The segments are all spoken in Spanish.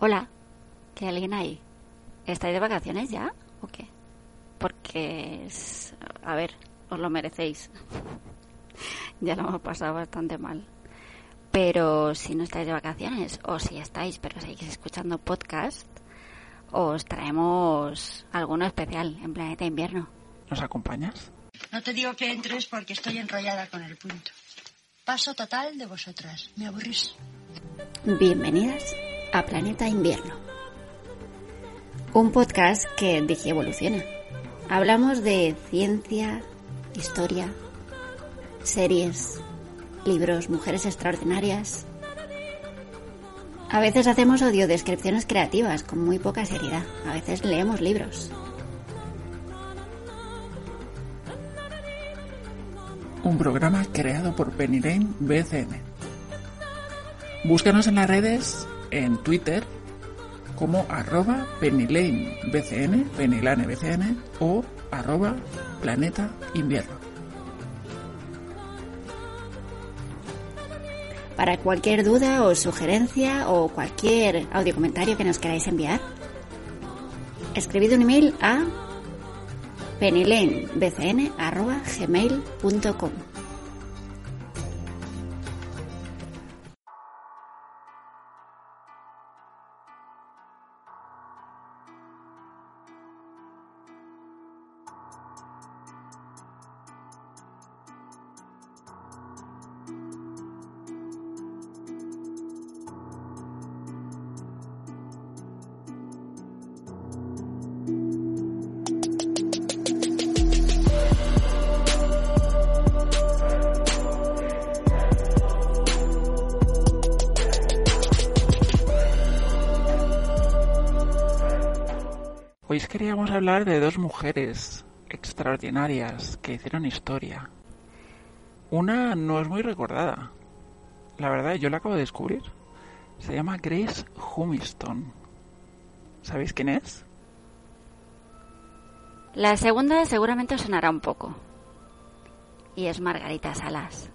Hola, ¿qué alguien ahí? ¿Estáis de vacaciones ya o qué? Porque, es- a ver, os lo merecéis. ya lo hemos pasado bastante mal. Pero si no estáis de vacaciones o si estáis pero seguís escuchando podcast, os traemos alguno especial en Planeta Invierno. ¿Nos acompañas? No te digo que entres porque estoy enrollada con el punto. Paso total de vosotras. Me aburrís. Bienvenidas a Planeta Invierno. Un podcast que digievoluciona. Hablamos de ciencia, historia, series, libros, mujeres extraordinarias. A veces hacemos audiodescripciones creativas con muy poca seriedad. A veces leemos libros. Un programa creado por Penny Lane BCN. Búscanos en las redes, en Twitter, como arroba Penny BCN, Penilane BCN o arroba Planeta Invierno. Para cualquier duda o sugerencia o cualquier audio comentario que nos queráis enviar, escribid un email a pennylanebcn.gmail.com Hoy queríamos hablar de dos mujeres extraordinarias que hicieron historia. Una no es muy recordada. La verdad, yo la acabo de descubrir. Se llama Grace Humiston. ¿Sabéis quién es? La segunda seguramente os sonará un poco. Y es Margarita Salas.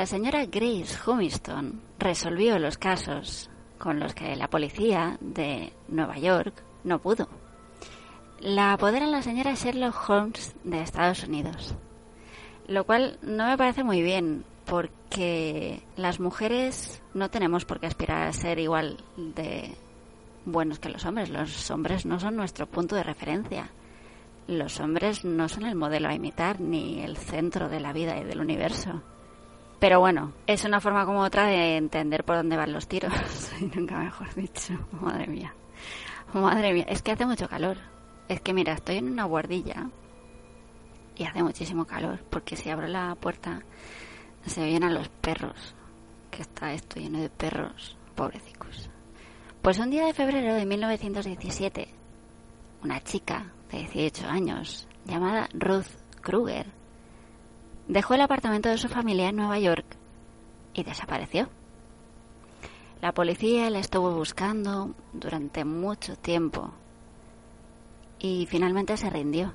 La señora Grace Humiston resolvió los casos con los que la policía de Nueva York no pudo. La apoderan la señora Sherlock Holmes de Estados Unidos. Lo cual no me parece muy bien, porque las mujeres no tenemos por qué aspirar a ser igual de buenos que los hombres. Los hombres no son nuestro punto de referencia. Los hombres no son el modelo a imitar ni el centro de la vida y del universo. Pero bueno, es una forma como otra de entender por dónde van los tiros. Y nunca mejor dicho. Madre mía. Madre mía. Es que hace mucho calor. Es que mira, estoy en una guardilla y hace muchísimo calor. Porque si abro la puerta se oyen a los perros. Que está esto lleno de perros. Pobrecicos. Pues un día de febrero de 1917, una chica de 18 años llamada Ruth Kruger dejó el apartamento de su familia en Nueva York y desapareció. La policía la estuvo buscando durante mucho tiempo y finalmente se rindió.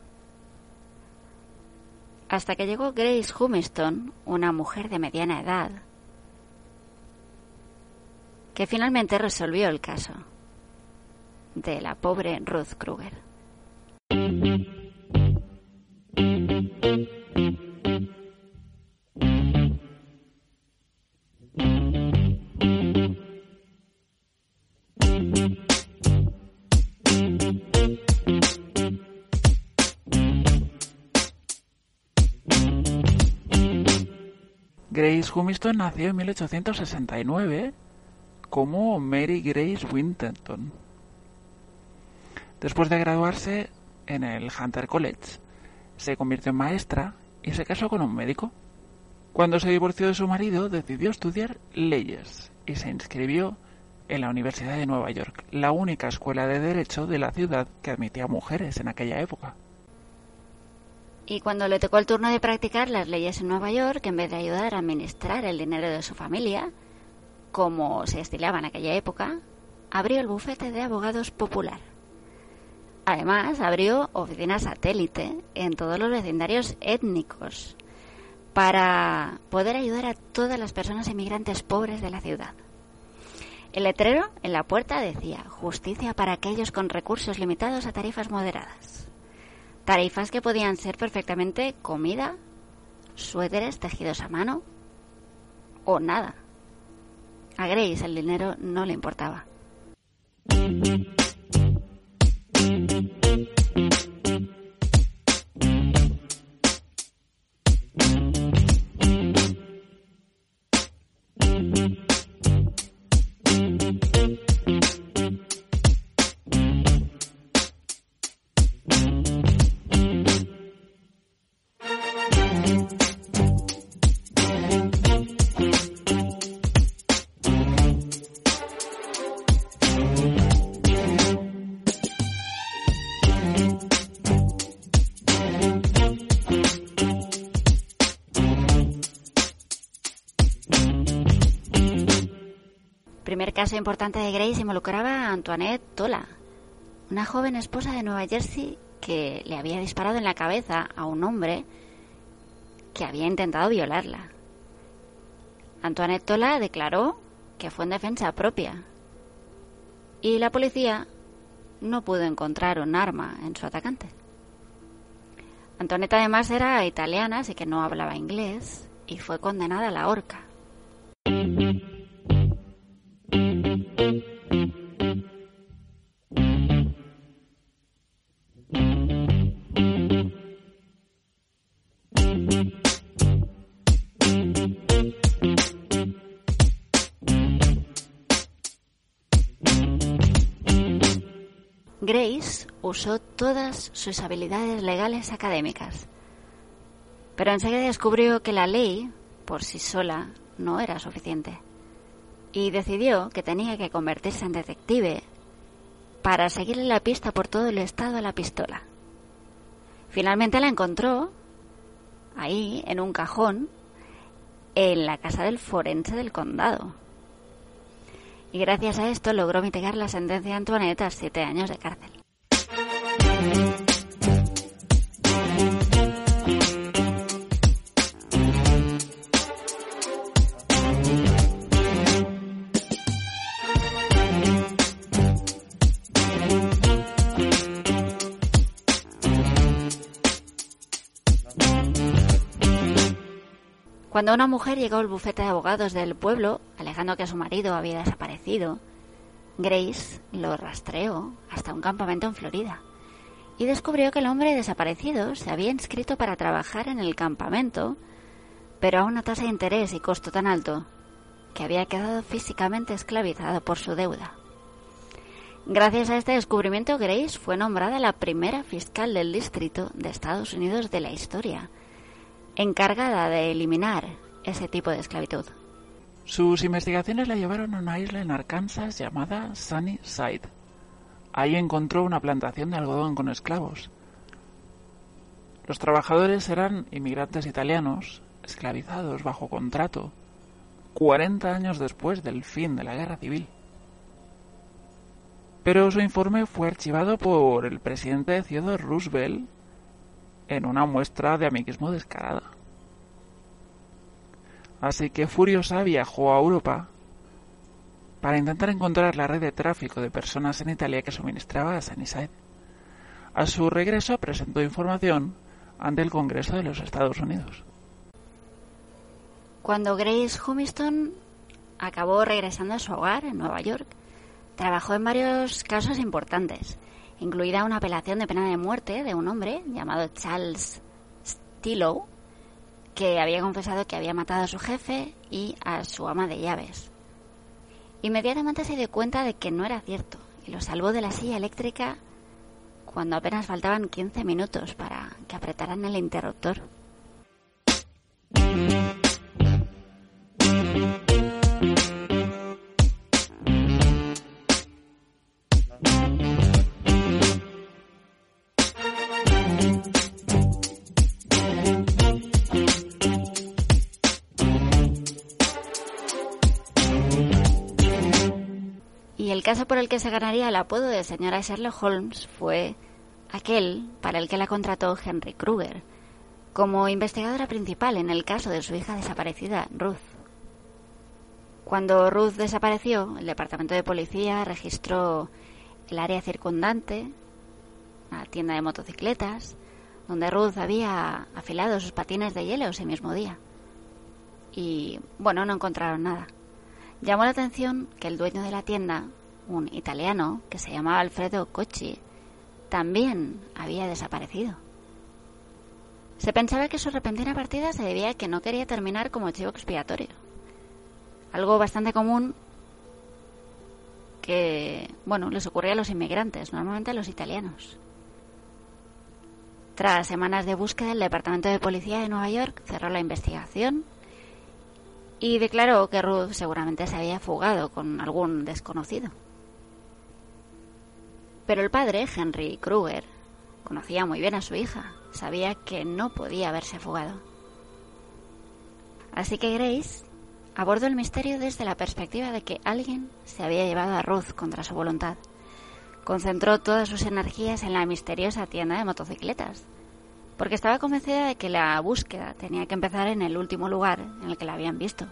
Hasta que llegó Grace Humiston, una mujer de mediana edad, que finalmente resolvió el caso de la pobre Ruth Kruger. Humiston nació en 1869 como Mary Grace Winterton. Después de graduarse en el Hunter College, se convirtió en maestra y se casó con un médico. Cuando se divorció de su marido, decidió estudiar leyes y se inscribió en la Universidad de Nueva York, la única escuela de derecho de la ciudad que admitía mujeres en aquella época. Y cuando le tocó el turno de practicar las leyes en Nueva York, en vez de ayudar a administrar el dinero de su familia, como se estilaba en aquella época, abrió el bufete de abogados popular. Además, abrió oficinas satélite en todos los vecindarios étnicos para poder ayudar a todas las personas inmigrantes pobres de la ciudad. El letrero en la puerta decía justicia para aquellos con recursos limitados a tarifas moderadas. Tarifas que podían ser perfectamente comida, suéteres tejidos a mano o nada. A Grace el dinero no le importaba. Caso importante de Grace involucraba a Antoinette Tola, una joven esposa de Nueva Jersey que le había disparado en la cabeza a un hombre que había intentado violarla. Antoinette Tola declaró que fue en defensa propia y la policía no pudo encontrar un arma en su atacante. Antoinette además era italiana, así que no hablaba inglés y fue condenada a la horca. Usó todas sus habilidades legales académicas, pero enseguida descubrió que la ley, por sí sola, no era suficiente, y decidió que tenía que convertirse en detective para seguirle la pista por todo el estado a la pistola. Finalmente la encontró ahí, en un cajón, en la casa del forense del condado y gracias a esto logró mitigar la sentencia de Antoinette a siete años de cárcel. Cuando una mujer llegó al bufete de abogados del pueblo, alegando que su marido había desaparecido, Grace lo rastreó hasta un campamento en Florida y descubrió que el hombre desaparecido se había inscrito para trabajar en el campamento, pero a una tasa de interés y costo tan alto que había quedado físicamente esclavizado por su deuda. Gracias a este descubrimiento, Grace fue nombrada la primera fiscal del distrito de Estados Unidos de la historia encargada de eliminar ese tipo de esclavitud. Sus investigaciones la llevaron a una isla en Arkansas llamada Sunny Side. Ahí encontró una plantación de algodón con esclavos. Los trabajadores eran inmigrantes italianos, esclavizados bajo contrato, 40 años después del fin de la guerra civil. Pero su informe fue archivado por el presidente Theodore Roosevelt en una muestra de amiguismo descarada. Así que Furiosa viajó a Europa para intentar encontrar la red de tráfico de personas en Italia que suministraba a Sunnyside. A su regreso presentó información ante el Congreso de los Estados Unidos. Cuando Grace Humiston acabó regresando a su hogar en Nueva York, trabajó en varios casos importantes, incluida una apelación de pena de muerte de un hombre llamado Charles Stillow, que había confesado que había matado a su jefe y a su ama de llaves. Inmediatamente se dio cuenta de que no era cierto y lo salvó de la silla eléctrica cuando apenas faltaban 15 minutos para que apretaran el interruptor. Caso por el que se ganaría el apodo de señora Sherlock Holmes fue aquel para el que la contrató Henry Kruger como investigadora principal en el caso de su hija desaparecida, Ruth. Cuando Ruth desapareció, el departamento de policía registró el área circundante, la tienda de motocicletas, donde Ruth había afilado sus patines de hielo ese mismo día. Y bueno, no encontraron nada. Llamó la atención que el dueño de la tienda un italiano que se llamaba Alfredo Cocci, también había desaparecido. Se pensaba que su repentina partida se debía a que no quería terminar como chivo expiatorio. Algo bastante común que, bueno, les ocurría a los inmigrantes, normalmente a los italianos. Tras semanas de búsqueda, el Departamento de Policía de Nueva York cerró la investigación y declaró que Ruth seguramente se había fugado con algún desconocido. Pero el padre, Henry Kruger, conocía muy bien a su hija, sabía que no podía haberse fugado. Así que Grace abordó el misterio desde la perspectiva de que alguien se había llevado a Ruth contra su voluntad. Concentró todas sus energías en la misteriosa tienda de motocicletas, porque estaba convencida de que la búsqueda tenía que empezar en el último lugar en el que la habían visto.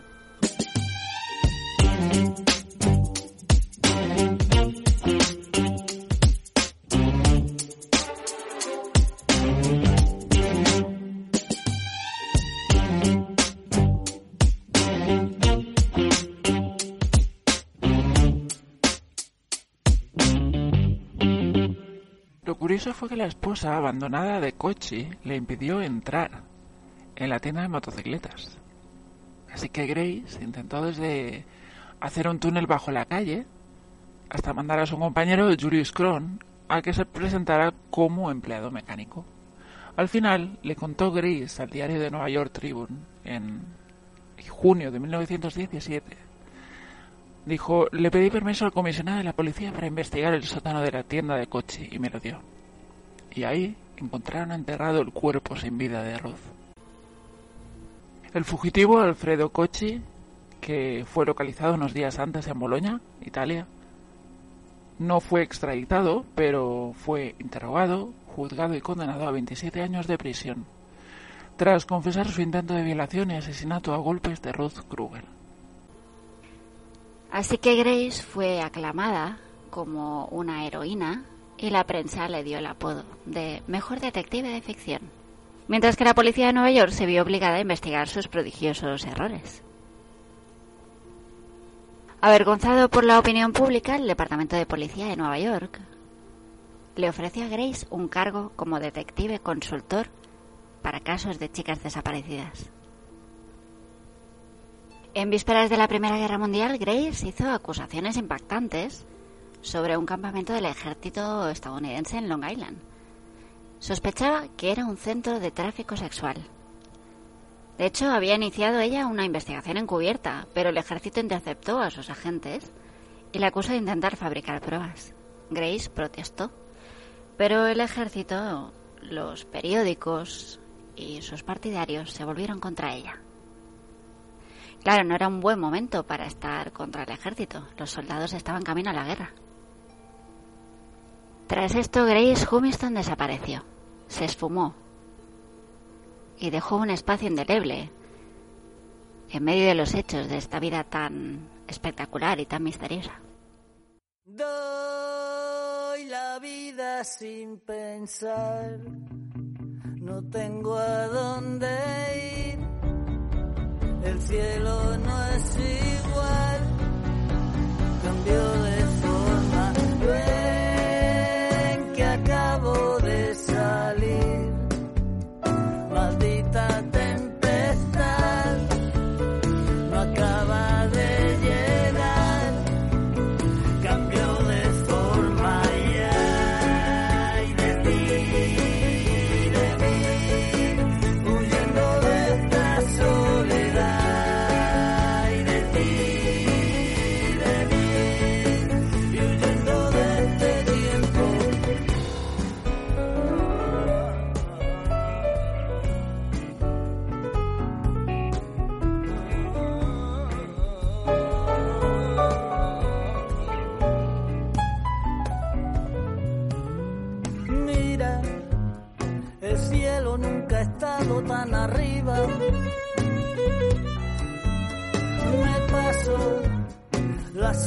La esposa abandonada de Kochi le impidió entrar en la tienda de motocicletas. Así que Grace intentó desde hacer un túnel bajo la calle hasta mandar a su compañero Julius Kron a que se presentara como empleado mecánico. Al final le contó Grace al diario de Nueva York Tribune en junio de 1917. Dijo, le pedí permiso al comisionado de la policía para investigar el sótano de la tienda de Kochi y me lo dio y ahí encontraron enterrado el cuerpo sin vida de Ruth. El fugitivo Alfredo Cocci, que fue localizado unos días antes en Boloña, Italia, no fue extraditado, pero fue interrogado, juzgado y condenado a 27 años de prisión, tras confesar su intento de violación y asesinato a golpes de Ruth Kruger. Así que Grace fue aclamada como una heroína y la prensa le dio el apodo de mejor detective de ficción, mientras que la policía de Nueva York se vio obligada a investigar sus prodigiosos errores. Avergonzado por la opinión pública, el Departamento de Policía de Nueva York le ofreció a Grace un cargo como detective consultor para casos de chicas desaparecidas. En vísperas de la Primera Guerra Mundial, Grace hizo acusaciones impactantes sobre un campamento del ejército estadounidense en Long Island. Sospechaba que era un centro de tráfico sexual. De hecho, había iniciado ella una investigación encubierta, pero el ejército interceptó a sus agentes y la acusó de intentar fabricar pruebas. Grace protestó, pero el ejército, los periódicos y sus partidarios se volvieron contra ella. Claro, no era un buen momento para estar contra el ejército. Los soldados estaban camino a la guerra. Tras esto, Grace Humiston desapareció, se esfumó. Y dejó un espacio indeleble en medio de los hechos de esta vida tan espectacular y tan misteriosa. Doy la vida sin pensar, no tengo a dónde ir, el cielo no es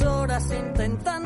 horas intentándolo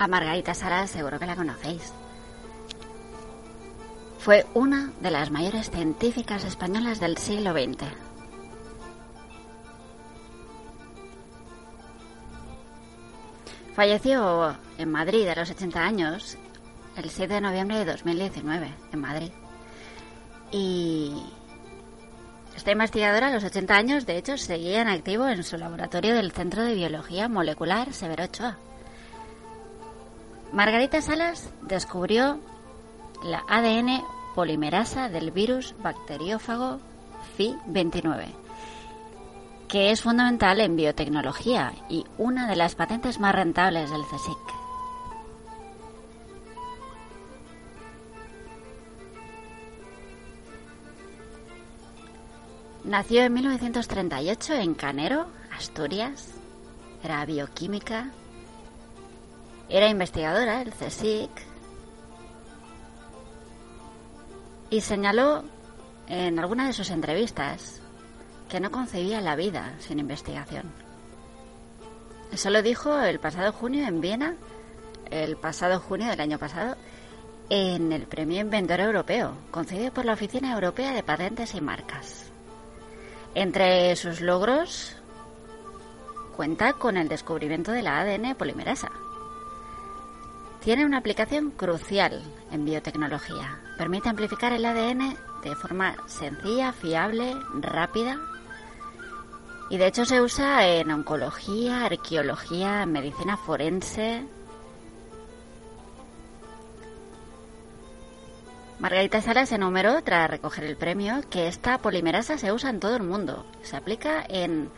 A Margarita Salas seguro que la conocéis. Fue una de las mayores científicas españolas del siglo XX. Falleció en Madrid a los 80 años el 7 de noviembre de 2019, en Madrid. Y esta investigadora a los 80 años, de hecho, seguía en activo en su laboratorio del Centro de Biología Molecular Severo Ochoa. Margarita Salas descubrió la ADN polimerasa del virus bacteriófago FI29, que es fundamental en biotecnología y una de las patentes más rentables del CSIC. Nació en 1938 en Canero, Asturias. Era bioquímica era investigadora del CSIC y señaló en alguna de sus entrevistas que no concebía la vida sin investigación. Eso lo dijo el pasado junio en Viena, el pasado junio del año pasado, en el Premio Inventor Europeo, concedido por la Oficina Europea de Patentes y Marcas. Entre sus logros cuenta con el descubrimiento de la ADN polimerasa, tiene una aplicación crucial en biotecnología. Permite amplificar el ADN de forma sencilla, fiable, rápida. Y de hecho se usa en oncología, arqueología, medicina forense. Margarita Salas enumeró, tras recoger el premio, que esta polimerasa se usa en todo el mundo. Se aplica en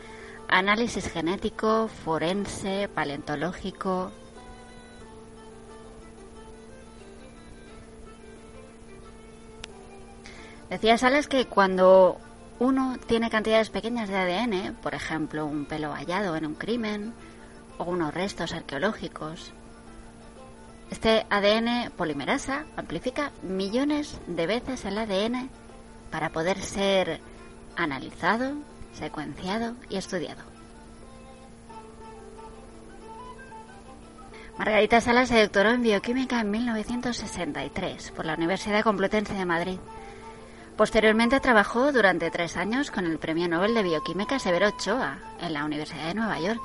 análisis genético, forense, paleontológico, Decía Salas que cuando uno tiene cantidades pequeñas de ADN, por ejemplo, un pelo hallado en un crimen o unos restos arqueológicos, este ADN polimerasa amplifica millones de veces el ADN para poder ser analizado, secuenciado y estudiado. Margarita Salas se doctoró en bioquímica en 1963 por la Universidad Complutense de Madrid. Posteriormente trabajó durante tres años con el Premio Nobel de Bioquímica Severo Ochoa en la Universidad de Nueva York.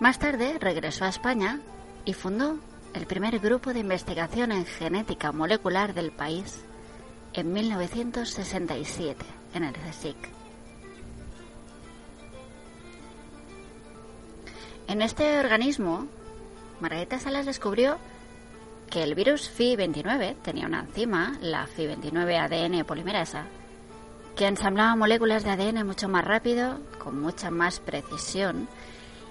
Más tarde regresó a España y fundó el primer grupo de investigación en genética molecular del país en 1967 en el CSIC. En este organismo, Margarita Salas descubrió que el virus Fi29 tenía una enzima, la Fi29 ADN polimerasa, que ensamblaba moléculas de ADN mucho más rápido, con mucha más precisión,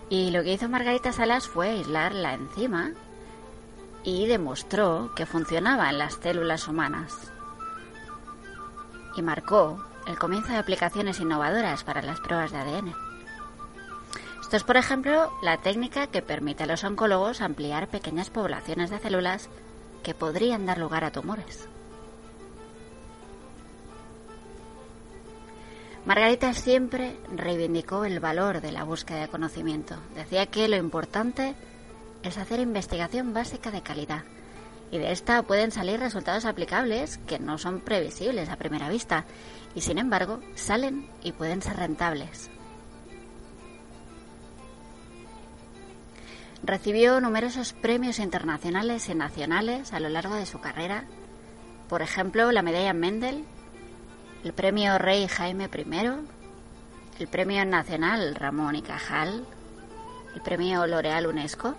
y lo que hizo Margarita Salas fue aislar la enzima y demostró que funcionaba en las células humanas. Y marcó el comienzo de aplicaciones innovadoras para las pruebas de ADN. Esto es, por ejemplo, la técnica que permite a los oncólogos ampliar pequeñas poblaciones de células que podrían dar lugar a tumores. Margarita siempre reivindicó el valor de la búsqueda de conocimiento. Decía que lo importante es hacer investigación básica de calidad y de esta pueden salir resultados aplicables que no son previsibles a primera vista y sin embargo salen y pueden ser rentables. Recibió numerosos premios internacionales y nacionales a lo largo de su carrera, por ejemplo la medalla Mendel, el premio Rey Jaime I, el premio nacional Ramón y Cajal, el premio L'Oreal UNESCO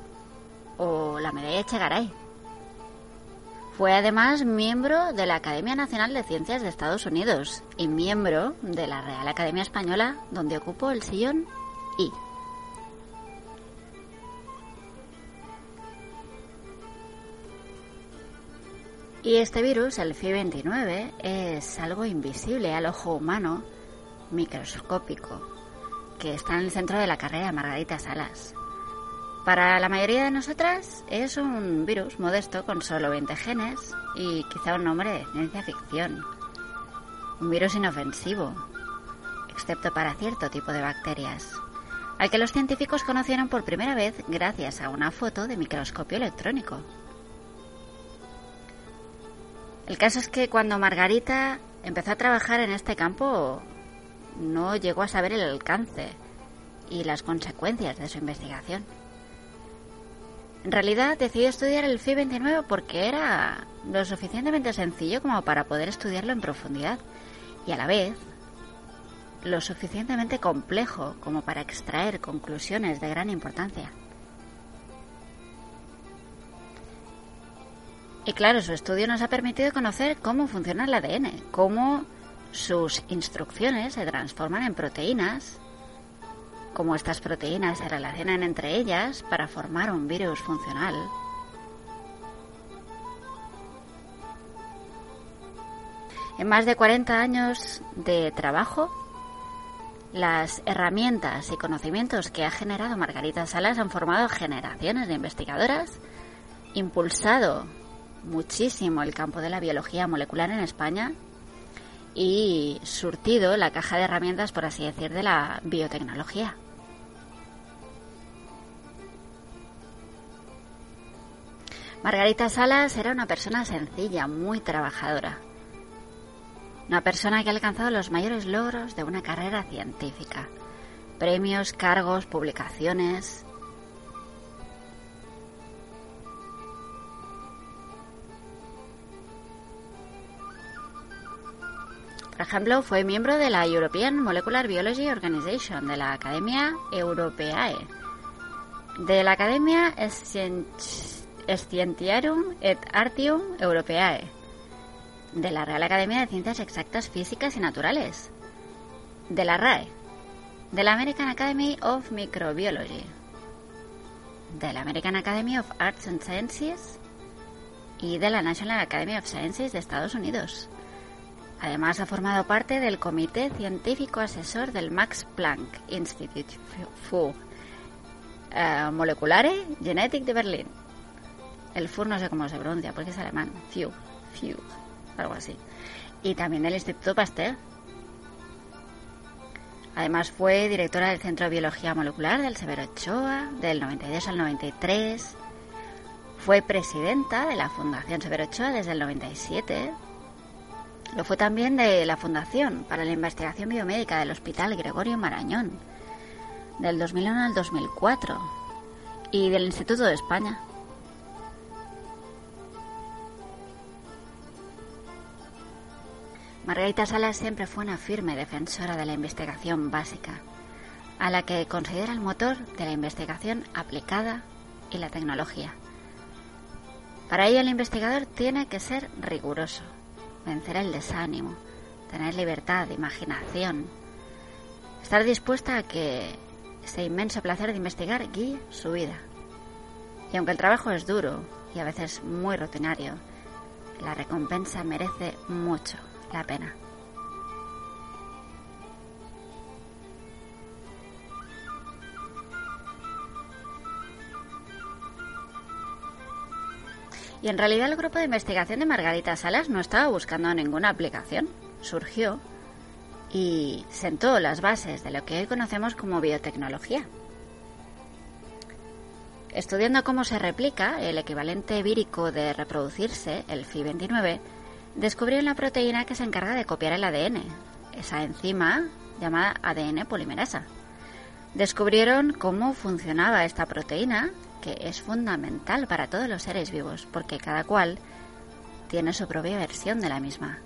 o la medalla Echegaray. Fue además miembro de la Academia Nacional de Ciencias de Estados Unidos y miembro de la Real Academia Española, donde ocupó el sillón I. Y este virus, el FI29, es algo invisible al ojo humano, microscópico, que está en el centro de la carrera de Margarita Salas. Para la mayoría de nosotras es un virus modesto con solo 20 genes y quizá un nombre de ciencia ficción. Un virus inofensivo, excepto para cierto tipo de bacterias, al que los científicos conocieron por primera vez gracias a una foto de microscopio electrónico. El caso es que cuando Margarita empezó a trabajar en este campo, no llegó a saber el alcance y las consecuencias de su investigación. En realidad decidió estudiar el FI29 porque era lo suficientemente sencillo como para poder estudiarlo en profundidad y a la vez lo suficientemente complejo como para extraer conclusiones de gran importancia. Y claro, su estudio nos ha permitido conocer cómo funciona el ADN, cómo sus instrucciones se transforman en proteínas, cómo estas proteínas se relacionan entre ellas para formar un virus funcional. En más de 40 años de trabajo, las herramientas y conocimientos que ha generado Margarita Salas han formado generaciones de investigadoras, impulsado muchísimo el campo de la biología molecular en España y surtido la caja de herramientas, por así decir, de la biotecnología. Margarita Salas era una persona sencilla, muy trabajadora. Una persona que ha alcanzado los mayores logros de una carrera científica. Premios, cargos, publicaciones. Por ejemplo, fue miembro de la European Molecular Biology Organization, de la Academia Europeae, de la Academia Scientiarum et Artium Europeae, de la Real Academia de Ciencias Exactas Físicas y Naturales, de la RAE, de la American Academy of Microbiology, de la American Academy of Arts and Sciences. Y de la National Academy of Sciences de Estados Unidos. Además ha formado parte del Comité Científico Asesor del Max Planck Institut für eh, Moleculare Genetik de Berlín. El FUR no sé cómo se pronuncia porque es alemán. FU, FU, algo así. Y también del Instituto Pasteur. Además fue directora del Centro de Biología Molecular del Severo Ochoa del 92 al 93. Fue presidenta de la Fundación Severo Ochoa desde el 97. Lo fue también de la Fundación para la Investigación Biomédica del Hospital Gregorio Marañón del 2001 al 2004 y del Instituto de España. Margarita Salas siempre fue una firme defensora de la investigación básica, a la que considera el motor de la investigación aplicada y la tecnología. Para ello el investigador tiene que ser riguroso, vencer el desánimo, tener libertad imaginación, estar dispuesta a que ese inmenso placer de investigar guíe su vida. Y aunque el trabajo es duro y a veces muy rutinario, la recompensa merece mucho la pena. Y en realidad el grupo de investigación de Margarita Salas no estaba buscando ninguna aplicación. Surgió y sentó las bases de lo que hoy conocemos como biotecnología. Estudiando cómo se replica el equivalente vírico de reproducirse, el Fi29, descubrió una proteína que se encarga de copiar el ADN, esa enzima llamada ADN polimerasa. Descubrieron cómo funcionaba esta proteína, que es fundamental para todos los seres vivos, porque cada cual tiene su propia versión de la misma.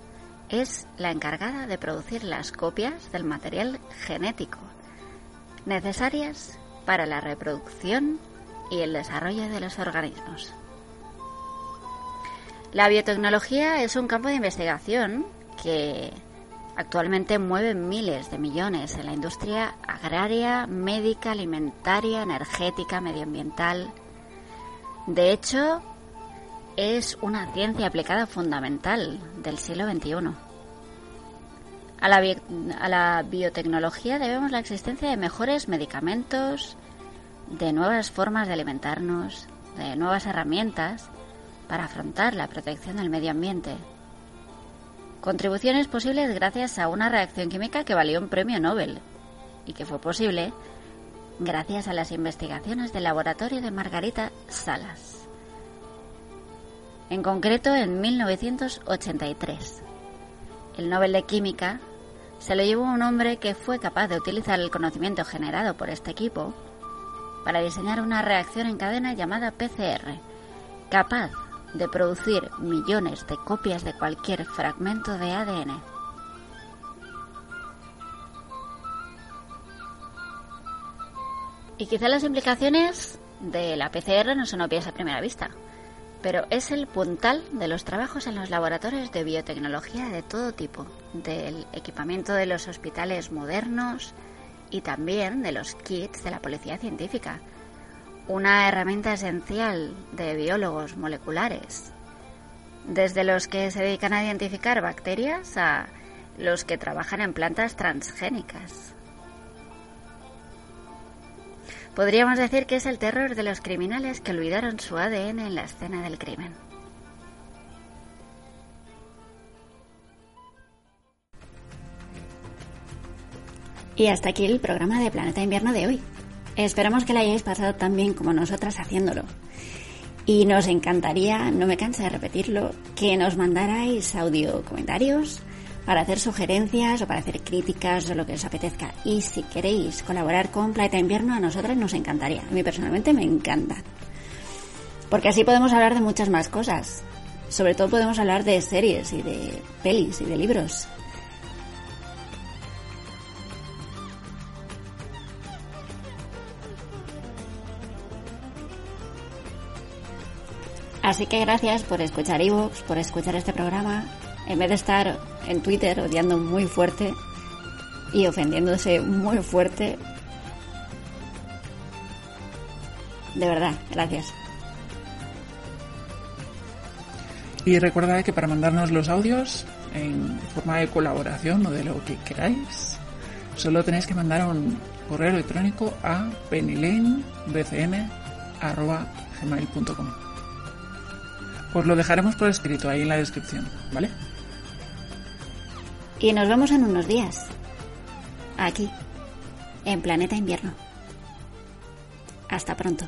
Es la encargada de producir las copias del material genético necesarias para la reproducción y el desarrollo de los organismos. La biotecnología es un campo de investigación que actualmente mueve miles de millones en la industria agraria, médica, alimentaria, energética, medioambiental. De hecho, es una ciencia aplicada fundamental del siglo XXI. A la, biotecnología debemos la existencia de mejores medicamentos, de nuevas formas de alimentarnos, de nuevas herramientas para afrontar la protección del medio ambiente. Contribuciones posibles gracias a una reacción química que valió un premio Nobel y que fue posible gracias a las investigaciones del laboratorio de Margarita Salas. En concreto, en 1983, el Nobel de Química se lo llevó un hombre que fue capaz de utilizar el conocimiento generado por este equipo para diseñar una reacción en cadena llamada PCR, capaz de producir millones de copias de cualquier fragmento de ADN. Y quizá las implicaciones de la PCR no son obvias a primera vista, pero es el puntal de los trabajos en los laboratorios de biotecnología de todo tipo, del equipamiento de los hospitales modernos y también de los kits de la policía científica, una herramienta esencial de biólogos moleculares, desde los que se dedican a identificar bacterias a los que trabajan en plantas transgénicas. Podríamos decir que es el terror de los criminales que olvidaron su ADN en la escena del crimen. Y hasta aquí el programa de Planeta Invierno de hoy. Esperamos que la hayáis pasado tan bien como nosotras haciéndolo. Y nos encantaría, no me cansa de repetirlo, que nos mandarais audio comentarios para hacer sugerencias o para hacer críticas o lo que os apetezca. Y si queréis colaborar con Planeta Invierno, a nosotras nos encantaría. A mí personalmente me encanta. Porque así podemos hablar de muchas más cosas. Sobre todo podemos hablar de series y de pelis y de libros. Así que gracias por escuchar Evox, por escuchar este programa, en vez de estar en Twitter odiando muy fuerte y ofendiéndose muy fuerte. De verdad, gracias. Y recuerda que para mandarnos los audios en forma de colaboración o de lo que queráis, solo tenéis que mandar un correo electrónico a pennylanebcn.gmail.com Os lo dejaremos por escrito ahí en la descripción, ¿vale? Y nos vemos en unos días. Aquí, en Planeta Invierno. Hasta pronto.